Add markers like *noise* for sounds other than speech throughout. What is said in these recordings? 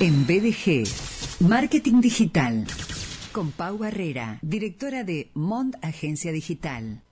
En BDG, Marketing Digital. Con Pau Barrera, directora de Mont Agencia Digital.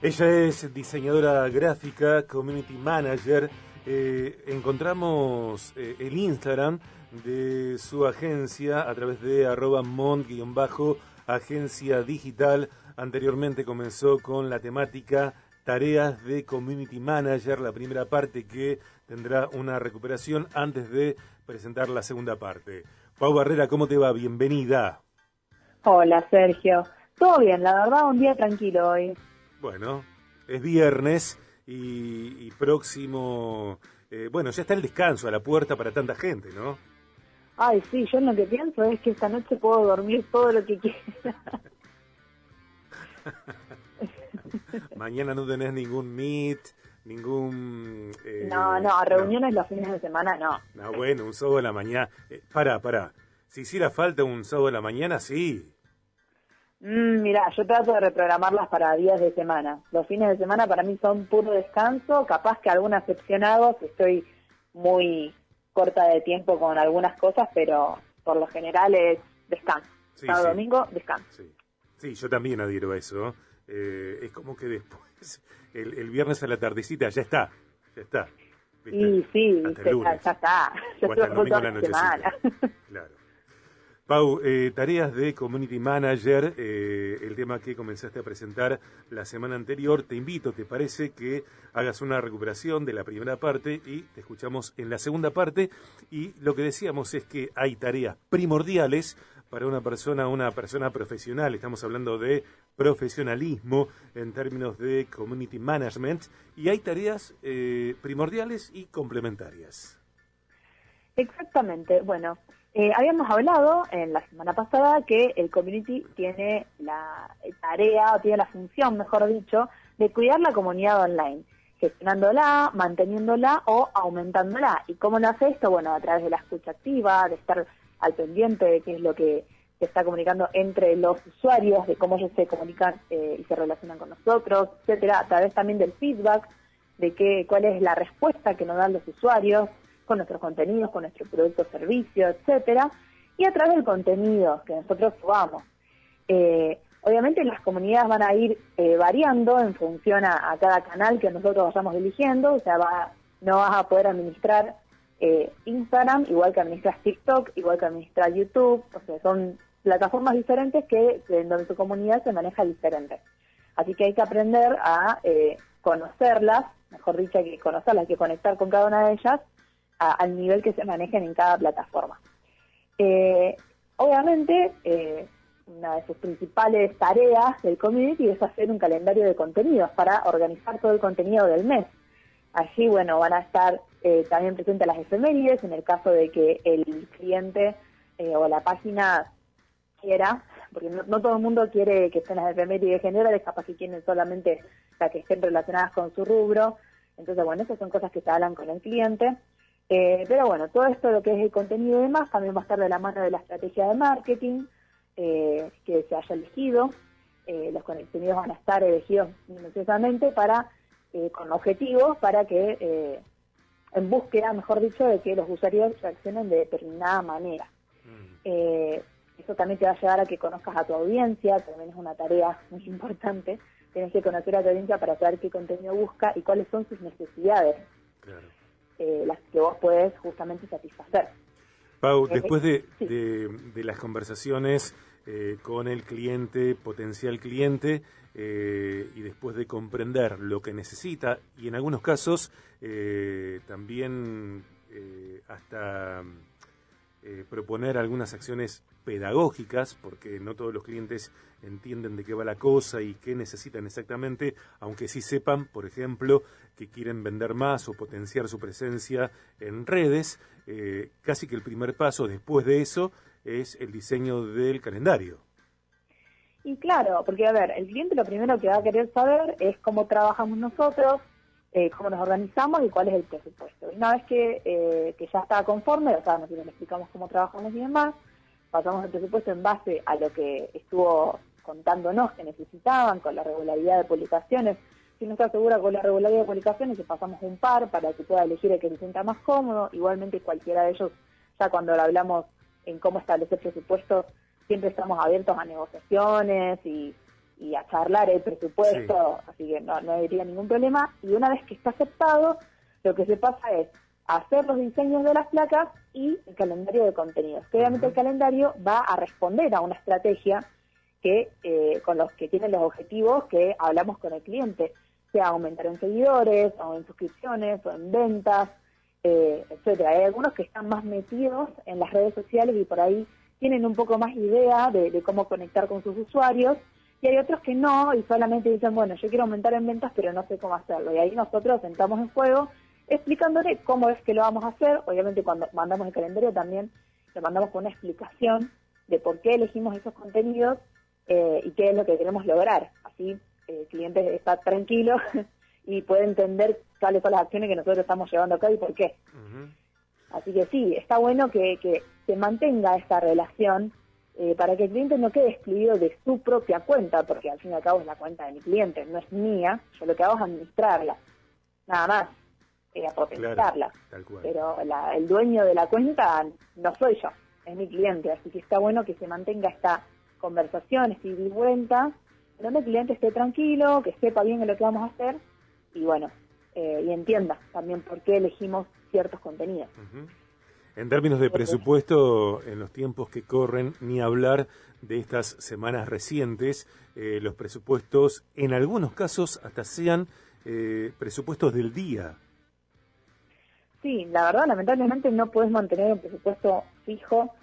Ella es diseñadora gráfica, community manager. Eh, encontramos eh, el Instagram de su agencia a través de arroba mont-agencia digital. Anteriormente comenzó con la temática tareas de community manager, la primera parte que tendrá una recuperación antes de presentar la segunda parte. Pau Barrera, ¿cómo te va? Bienvenida. Hola, Sergio. Todo bien, la verdad, un día tranquilo hoy. Bueno, es viernes y, próximo, eh, bueno, ya está el descanso a la puerta para tanta gente, ¿no? Ay, sí, yo lo que pienso es que esta noche puedo dormir todo lo que quiera. *laughs* *laughs* Mañana no tenés ningún meet, ningún... Eh, no, no, reuniones los fines de semana no. No, bueno, un sábado de la mañana. Eh, para, para. Si hiciera falta un sábado de la mañana, sí. Mm, mira, yo trato de reprogramarlas para días de semana. Los fines de semana para mí son puro descanso, capaz que algunas excepcionados estoy muy corta de tiempo con algunas cosas, pero por lo general es descanso. Sábado, domingo, descanso. Sí. sí, yo también adhiero a eso. Eh, es como que después, *laughs* el, viernes a la tardecita, ya está, ya está. Sí, sí, ya, está. Ya o hasta el domingo la noche. *laughs* Claro. Pau, eh, tareas de Community Manager, eh, el tema que comenzaste a presentar la semana anterior. Te invito, ¿te parece que hagas una recuperación de la primera parte y te escuchamos en la segunda parte? Y lo que decíamos es que hay tareas primordiales para una persona, una persona profesional. Estamos hablando de profesionalismo en términos de community management y hay tareas eh, primordiales y complementarias. Exactamente. Bueno, eh, habíamos hablado en la semana pasada que el community tiene la tarea o tiene la función, mejor dicho, de cuidar la comunidad online, gestionándola, manteniéndola o aumentándola. ¿Y cómo lo hace esto? Bueno, a través de la escucha activa, de estar al pendiente de qué es lo que se está comunicando entre los usuarios, de cómo ellos se comunican eh, y se relacionan con nosotros, etcétera, a través también del feedback, de qué, cuál es la respuesta que nos dan los usuarios con nuestros contenidos, con nuestros productos, servicios, etcétera, y a través del contenido que nosotros subamos. Eh, obviamente las comunidades van a ir eh, variando en función a, cada canal que nosotros vayamos eligiendo, o sea, va, no vas a poder administrar eh, Instagram, igual que administras TikTok, igual que administras YouTube, o sea, son plataformas diferentes que en donde tu comunidad se maneja diferente. Así que hay que aprender a eh, conocerlas, mejor dicho, hay que conocerlas, hay que conectar con cada una de ellas al nivel que se manejen en cada plataforma. Eh, obviamente, una de sus principales tareas del community es hacer un calendario de contenidos para organizar todo el contenido del mes. Allí, bueno, van a estar eh, también presentes las efemérides en el caso de que el cliente eh, o la página quiera, porque no, todo el mundo quiere que estén las efemérides generales, capaz que quieren solamente las que estén relacionadas con su rubro. Entonces, bueno, esas son cosas que se hablan con el cliente. Eh, pero bueno, todo esto, lo que es el contenido y demás, también va a estar de la mano de la estrategia de marketing que se haya elegido. los contenidos van a estar elegidos minuciosamente para eh, con objetivos para que, eh, en búsqueda, mejor dicho, de que los usuarios reaccionen de determinada manera. Mm. Eh, eso también te va a llevar a que conozcas a tu audiencia, también es una tarea muy importante. Tienes que conocer a tu audiencia para saber qué contenido busca y cuáles son sus necesidades, las que vos puedes justamente satisfacer. Pau, después de, de las conversaciones eh, con el cliente, potencial cliente, eh, y después de comprender lo que necesita y en algunos casos eh, también hasta proponer algunas acciones pedagógicas, porque no todos los clientes entienden de qué va la cosa y qué necesitan exactamente, aunque sí sepan, por ejemplo, que quieren vender más o potenciar su presencia en redes, casi que el primer paso después de eso es el diseño del calendario. Y claro, porque a ver, el cliente lo primero que va a querer saber es cómo trabajamos nosotros, eh, cómo nos organizamos y cuál es el presupuesto. Una vez que, eh, que ya está conforme, o sea, nosotros le explicamos cómo trabajamos y demás, pasamos el presupuesto en base a lo que estuvo contándonos que necesitaban, con la regularidad de publicaciones, si no está segura con la regularidad de publicaciones, le pasamos un par para que pueda elegir el que se sienta más cómodo. Igualmente cualquiera de ellos, ya cuando hablamos en cómo establecer presupuestos, siempre estamos abiertos a negociaciones y, a charlar el presupuesto, así que no, no habría ningún problema. Y una vez que está aceptado, lo que se pasa es hacer los diseños de las placas y el calendario de contenidos. obviamente el calendario va a responder a una estrategia que eh, con los que tienen los objetivos que hablamos con el cliente, sea aumentar en seguidores, o en suscripciones, o en ventas, eh, etcétera. Hay algunos que están más metidos en las redes sociales y por ahí tienen un poco más idea de, cómo conectar con sus usuarios, y hay otros que no, y solamente dicen, bueno, yo quiero aumentar en ventas, pero no sé cómo hacerlo. Y ahí nosotros entramos en juego explicándole cómo es que lo vamos a hacer. Obviamente cuando mandamos el calendario también le mandamos con una explicación de por qué elegimos esos contenidos eh, y qué es lo que queremos lograr. Así el cliente está tranquilo *laughs* y puede entender cuáles son las acciones que nosotros estamos llevando acá y por qué. Así que sí, está bueno que, que se mantenga esta relación eh, para que el cliente no quede excluido de su propia cuenta, porque al fin y al cabo es la cuenta de mi cliente, no es mía, yo lo que hago es administrarla, nada más, eh, a potenciarla. Pero el dueño de la cuenta no soy yo, es mi cliente, así que está bueno que se mantenga esta conversación, esta ida y vuelta, donde el cliente esté tranquilo, que sepa bien lo que vamos a hacer y bueno, eh, y entienda también por qué elegimos ciertos contenidos. En términos de presupuesto, en los tiempos que corren, ni hablar de estas semanas recientes, eh, los presupuestos en algunos casos hasta sean eh, presupuestos del día. Sí, la verdad, lamentablemente no puedes mantener un presupuesto fijo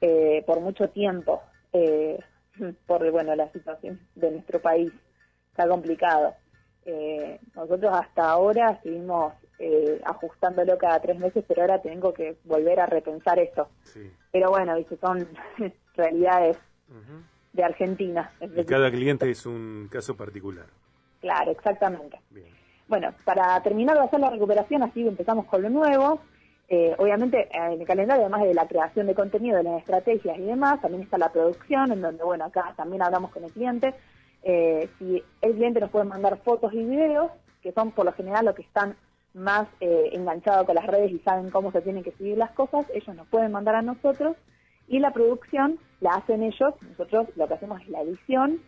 eh, por mucho tiempo, *laughs* por bueno la situación de nuestro país está complicado. nosotros hasta ahora seguimos eh, ajustándolo cada tres meses, pero ahora tengo que volver a repensar esto. Pero bueno, dice, son *laughs* realidades de Argentina. Y cada cliente es un caso particular. Claro, exactamente. Bueno, para terminar de hacer la recuperación, así empezamos con lo nuevo. Eh, obviamente en el calendario, además de la creación de contenido, de las estrategias y demás, también está la producción, en donde, bueno, acá también hablamos con el cliente. Eh, si el cliente nos puede mandar fotos y videos, que son por lo general lo que están más eh, enganchado con las redes y saben cómo se tienen que seguir las cosas, ellos nos pueden mandar a nosotros y la producción la hacen ellos, nosotros lo que hacemos es la edición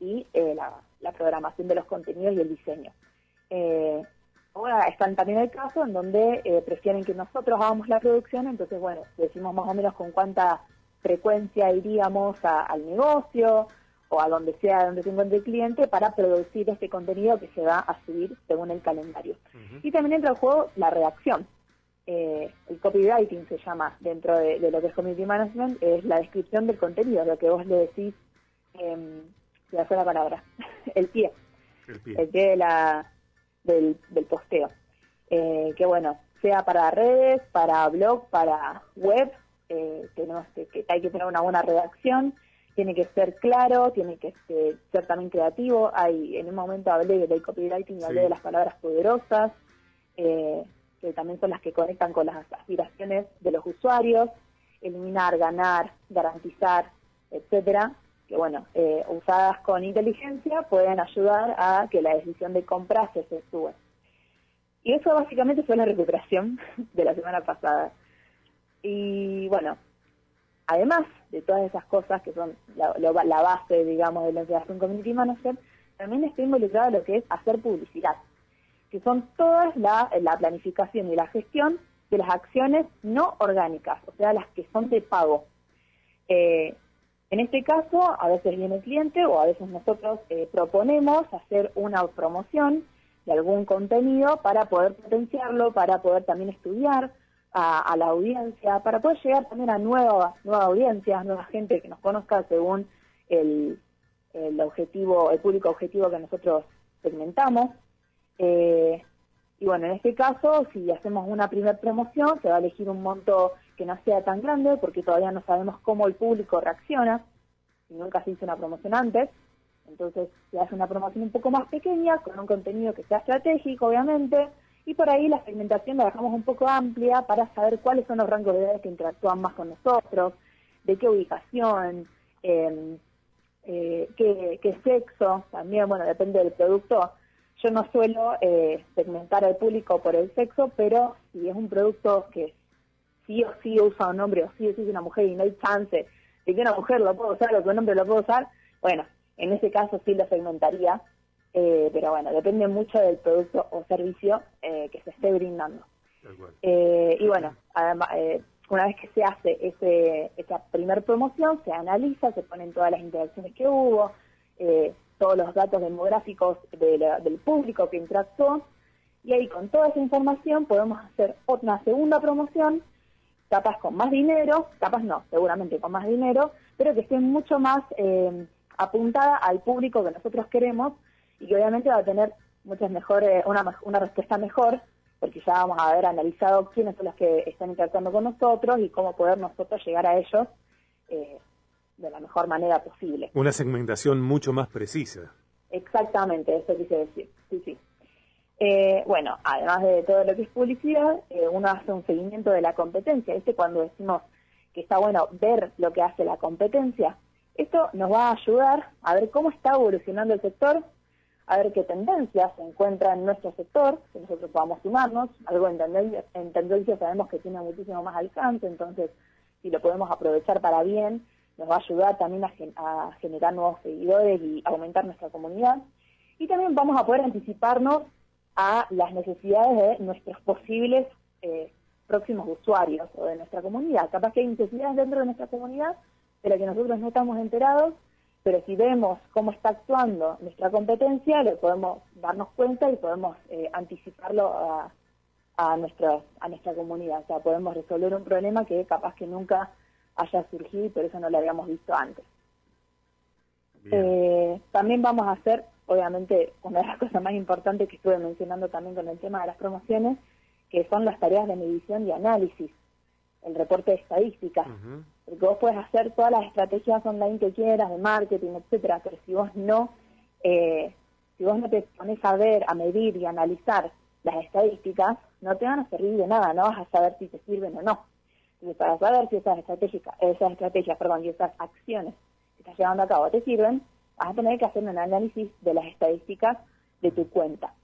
y eh, la, programación de los contenidos y el diseño. Eh, ahora están también el caso en donde eh, prefieren que nosotros hagamos la producción, entonces bueno, decimos más o menos con cuánta frecuencia iríamos al negocio, o a donde sea donde se encuentre el cliente para producir este contenido que se va a subir según el calendario. Y también entra en juego la redacción. Eh, el copywriting se llama dentro de, lo que es community management, es la descripción del contenido, lo que vos le decís, eh, se hace la palabra, *laughs* el pie, el pie, de la, del, posteo. Eh, que bueno, sea para redes, para blog, para web, eh, tenemos que, hay que tener una buena redacción tiene que ser claro, tiene que ser, también creativo. Hay, en un momento hablé del copywriting y hablé de las palabras poderosas, eh, que también son las que conectan con las aspiraciones de los usuarios, eliminar, ganar, garantizar, etcétera, que bueno, eh, usadas con inteligencia pueden ayudar a que la decisión de compra se efectúe. Y eso básicamente fue la recuperación *laughs* de la semana pasada. Y bueno, además de todas esas cosas que son la, base, digamos, de la creación community manager, también está involucrado lo que es hacer publicidad, que son todas la, planificación y la gestión de las acciones no orgánicas, o sea, las que son de pago. Eh, en este caso, a veces viene el cliente o a veces nosotros eh, proponemos hacer una promoción de algún contenido para poder potenciarlo, para poder también estudiar a, la audiencia, para poder llegar también a nuevas nueva audiencias, nueva gente que nos conozca según el, el objetivo, el público objetivo que nosotros segmentamos. Eh, y bueno, en este caso, si hacemos una primera promoción, se va a elegir un monto que no sea tan grande, porque todavía no sabemos cómo el público reacciona, y nunca se hizo una promoción antes. Entonces se hace una promoción un poco más pequeña, con un contenido que sea estratégico, obviamente, y por ahí la segmentación la dejamos un poco amplia para saber cuáles son los rangos de edades que interactúan más con nosotros, de qué ubicación, em, eh, qué, sexo, también, bueno, depende del producto, yo no suelo eh, segmentar al público por el sexo, pero si es un producto que sí o sí usa un hombre o sí o sí es una mujer y no hay chance de que una mujer lo pueda usar o que un hombre lo pueda usar, bueno, en ese caso sí lo segmentaría, eh, pero bueno, depende mucho del producto o servicio eh, que se esté brindando. Eh, y bueno, además, una vez que se hace ese, esa primer promoción, se analiza, se ponen todas las interacciones que hubo, todos los datos demográficos del público que interactuó, y ahí con toda esa información podemos hacer una segunda promoción, capaz con más dinero, capaz no, seguramente con más dinero, pero que esté mucho más apuntada al público que nosotros queremos y que obviamente va a tener muchas mejores, una, una respuesta mejor, porque ya vamos a haber analizado quiénes son los que están interactuando con nosotros y cómo poder nosotros llegar a ellos eh, de la mejor manera posible. Una segmentación mucho más precisa. Exactamente, eso quise decir, sí, sí. Eh, bueno, además de todo lo que es publicidad, eh, uno hace un seguimiento de la competencia. Este cuando decimos que está bueno ver lo que hace la competencia, esto nos va a ayudar a ver cómo está evolucionando el sector, a ver qué tendencias se encuentran en nuestro sector, que nosotros podamos sumarnos. Algo en tendencia, sabemos que tiene muchísimo más alcance, entonces si lo podemos aprovechar para bien, nos va a ayudar también a, generar nuevos seguidores y aumentar nuestra comunidad. Y también vamos a poder anticiparnos a las necesidades de nuestros posibles eh, próximos usuarios o de nuestra comunidad. Capaz que hay necesidades dentro de nuestra comunidad de la que nosotros no estamos enterados pero si vemos cómo está actuando nuestra competencia, le podemos darnos cuenta y podemos eh, anticiparlo a, a, nuestra, a nuestra comunidad. O sea, podemos resolver un problema que capaz que nunca haya surgido y por eso no lo habíamos visto antes. Eh, también vamos a hacer, obviamente, una de las *laughs* cosas más importantes que estuve mencionando también con el tema de las promociones, que son las tareas de medición y análisis el reporte de estadísticas. Porque vos puedes hacer todas las estrategias online que quieras, de marketing, etcétera, pero si vos no, eh, si vos no te pones a ver, a medir y a analizar las estadísticas, no te van a servir de nada, no vas a saber si te sirven o no. Entonces, para saber si esas estrategias, esas estrategias, perdón, y esas acciones que estás llevando a cabo te sirven, vas a tener que hacer un análisis de las estadísticas de tu cuenta.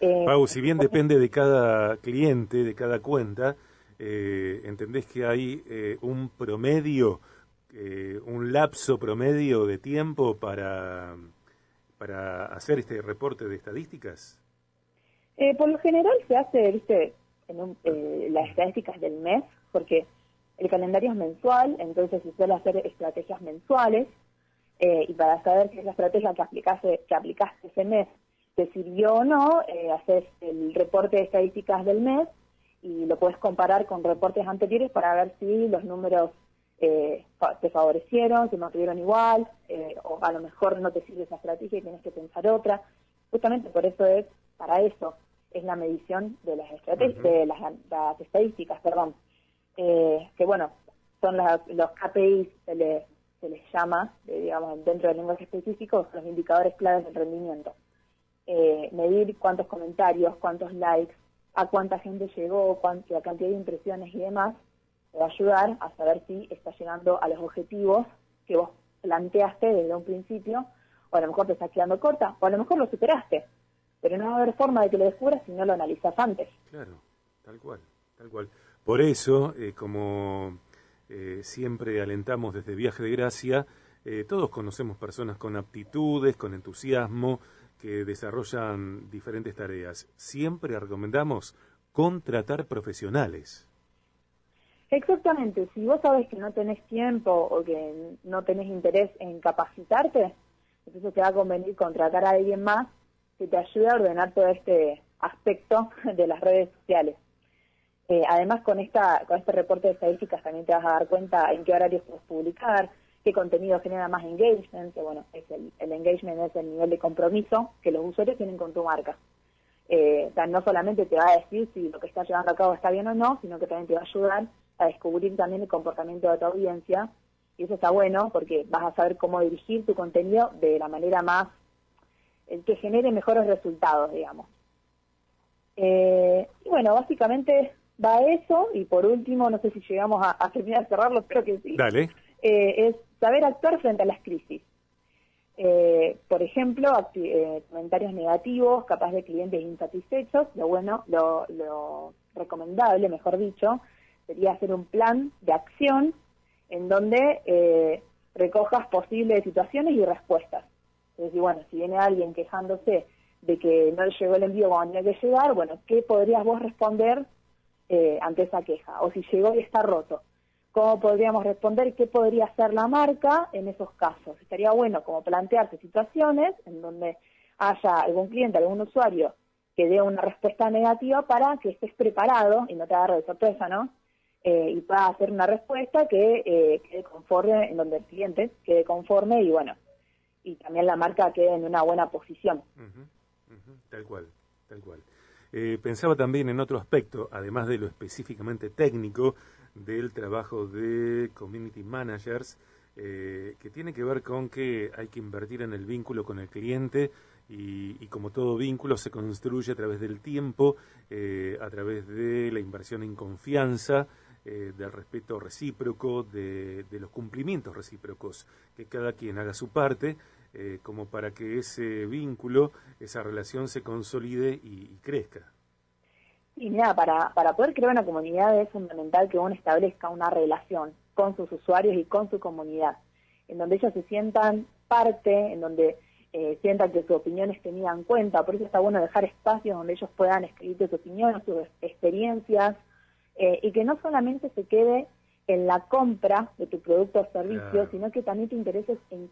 Eh, Pau, si bien depende de cada cliente, de cada cuenta, eh, ¿entendés que hay eh, un promedio, eh, un lapso promedio de tiempo para, para hacer este reporte de estadísticas? por lo general se hace, viste, en las estadísticas del mes, porque el calendario es mensual, entonces se suele hacer estrategias mensuales, y para saber si esa estrategia que aplicaste, que aplicaste ese mes te sirvió o no, haces el reporte de estadísticas del mes y lo puedes comparar con reportes anteriores para ver si los números eh, te favorecieron, se mantuvieron igual, eh, o a lo mejor no te sirve esa estrategia y tienes que pensar otra. Justamente por eso es, para eso es la medición de las estrategias, de las, estadísticas, perdón, eh, que bueno, son los KPIs, se les, se les llama, digamos, dentro del lenguaje específico, los indicadores claves del rendimiento. medir cuántos comentarios, cuántos likes, a cuánta gente llegó, cuánta, la cantidad de impresiones y demás, te va a ayudar a saber si está llegando a los objetivos que vos planteaste desde un principio, o a lo mejor te estás quedando corta, o a lo mejor lo superaste, pero no va a haber forma de que lo descubras si no lo analizas antes. Claro, tal cual, tal cual. Por eso, eh, como eh, siempre alentamos desde Viaje de Gracia, eh, todos conocemos personas con aptitudes, con entusiasmo, que desarrollan diferentes tareas. Siempre recomendamos contratar profesionales. Exactamente, si vos sabes que no tenés tiempo o que no tenés interés en capacitarte, entonces te va a convenir contratar a alguien más que te ayude a ordenar todo este aspecto *laughs* de las redes sociales. Eh, además, con, esta, con este reporte de estadísticas también te vas a dar cuenta en qué horarios puedes publicar, qué contenido genera más engagement, que bueno, es el, engagement es el nivel de compromiso que los usuarios tienen con tu marca. Eh, no solamente te va a decir si lo que estás llevando a cabo está bien o no, sino que también te va a ayudar a descubrir también el comportamiento de tu audiencia. Y eso está bueno porque vas a saber cómo dirigir tu contenido de la manera más, el que genere mejores resultados, digamos. Eh, y bueno, básicamente va eso. Y por último, no sé si llegamos a, terminar de cerrarlo, espero que sí. Dale. Eh, es saber actuar frente a las crisis. eh, por ejemplo, eh, comentarios negativos, capaz de clientes insatisfechos, lo bueno, lo, recomendable, mejor dicho, sería hacer un plan de acción en donde eh, recojas posibles situaciones y respuestas. Es decir, bueno, si viene alguien quejándose de que no le llegó el envío cuando tenía que llegar, bueno, ¿qué podrías vos responder eh, ante esa queja? O si llegó y está roto, ¿cómo podríamos responder? ¿Qué podría hacer la marca en esos casos? Estaría bueno como plantearse situaciones en donde haya algún cliente, algún usuario que dé una respuesta negativa para que estés preparado y no te agarre de sorpresa, ¿no? Eh, y pueda hacer una respuesta que eh, quede conforme, en donde el cliente quede conforme y bueno, y también la marca quede en una buena posición. tal cual, tal cual. Eh, pensaba también en otro aspecto, además de lo específicamente técnico del trabajo de community managers, que tiene que ver con que hay que invertir en el vínculo con el cliente y, como todo vínculo se construye a través del tiempo, a través de la inversión en confianza, eh, del respeto recíproco, de, los cumplimientos recíprocos, que cada quien haga su parte, eh, como para que ese vínculo, esa relación se consolide y, crezca. Y mira, para, para poder crear una comunidad es fundamental que uno establezca una relación con sus usuarios y con su comunidad, en donde ellos se sientan parte, en donde eh, sientan que sus opiniones tenían en cuenta. Por eso está bueno dejar espacios donde ellos puedan escribir sus opiniones, sus experiencias, eh, y que no solamente se quede en la compra de tu producto o servicio, sino que también te intereses en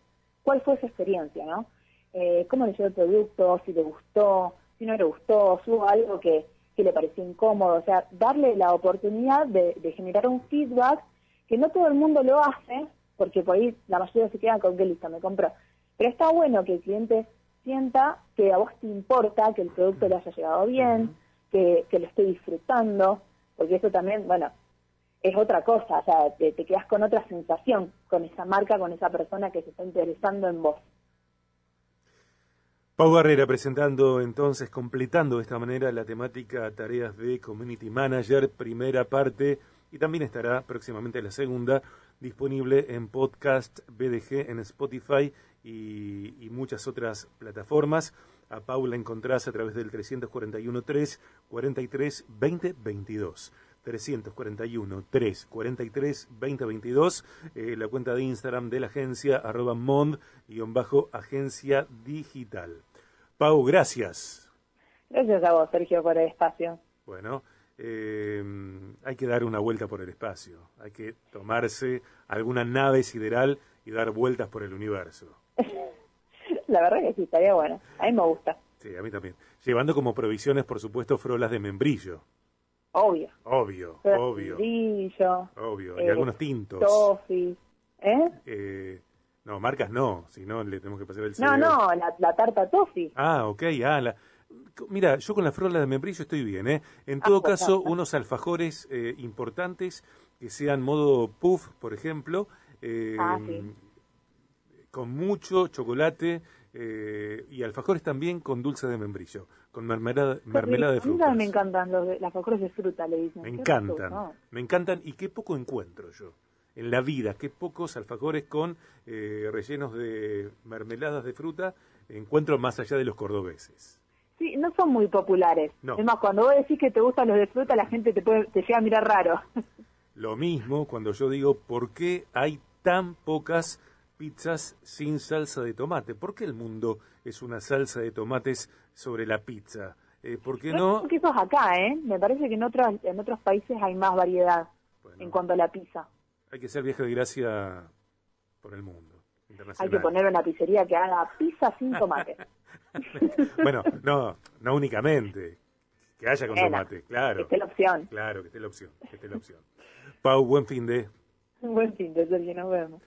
cuál fue su experiencia, ¿no? Eh, cómo leyó el producto, si le gustó, si no le gustó, si hubo algo que, que le pareció incómodo, o sea, darle la oportunidad de, generar un feedback que no todo el mundo lo hace, porque por ahí la mayoría se quedan con que listo, me compró. Pero está bueno que el cliente sienta que a vos te importa que el producto le haya llegado bien, que, que lo esté disfrutando, porque eso también, bueno, es otra cosa, o sea, te, quedas con otra sensación, con esa marca, con esa persona que se está interesando en vos. Pau Barrera presentando entonces, completando de esta manera la temática tareas de Community Manager, primera parte, y también estará próximamente la segunda, disponible en podcast BDG en Spotify y, muchas otras plataformas. A Paula encontrás a través del 341 3 43 20 22. 341 3 43 20 22. la cuenta de Instagram de la agencia, arroba mond-agencia digital. Pau, gracias. Gracias a vos, Sergio, por el espacio. Bueno, eh, hay que dar una vuelta por el espacio. Hay que tomarse alguna nave sideral y dar vueltas por el universo. *laughs* La verdad que sí, estaría bueno. A mí me gusta. Sí, a mí también. Llevando como provisiones, por supuesto, frolas de membrillo. Obvio. Obvio, obvio. Membrillo. Obvio. y eh, algunos tintos. Toffee. ¿Eh? ¿Eh? No, marcas no, si no le tenemos que pasar el No, no, la, tarta toffee. Ah, ok, ah, la... Mira, yo con la frola de membrillo estoy bien, ¿eh? En todo ah, pues, caso, unos alfajores eh, importantes que sean modo puff, por ejemplo, eh, ah, sí con mucho chocolate eh, y alfajores también con dulce de membrillo, con mermelada, mermelada de frutas. me encantan los alfajores de fruta, le dicen. Me encantan, me encantan y qué poco encuentro yo en la vida, qué pocos alfajores con eh, rellenos de mermeladas de fruta encuentro más allá de los cordobeses. Sí, no son muy populares. Es más, cuando vos decís que te gustan los de fruta, la gente te, puede, te llega a mirar raro. Lo mismo cuando yo digo, ¿por qué hay tan pocas pizzas sin salsa de tomate. ¿Por qué el mundo es una salsa de tomates sobre la pizza? Eh, ¿Por qué no? que eso es acá, ¿eh? Me parece que en otros, en otros países hay más variedad en cuanto a la pizza. Hay que ser viaje de gracia por el mundo. Hay que poner una pizzería que haga pizza sin tomate. *laughs* bueno, no, no únicamente. Que haya con tomate, claro. Que esté la opción. Claro, que esté la opción, que esté la opción. Pau, buen fin de. *laughs* Buen fin de, Sergio, nos vemos.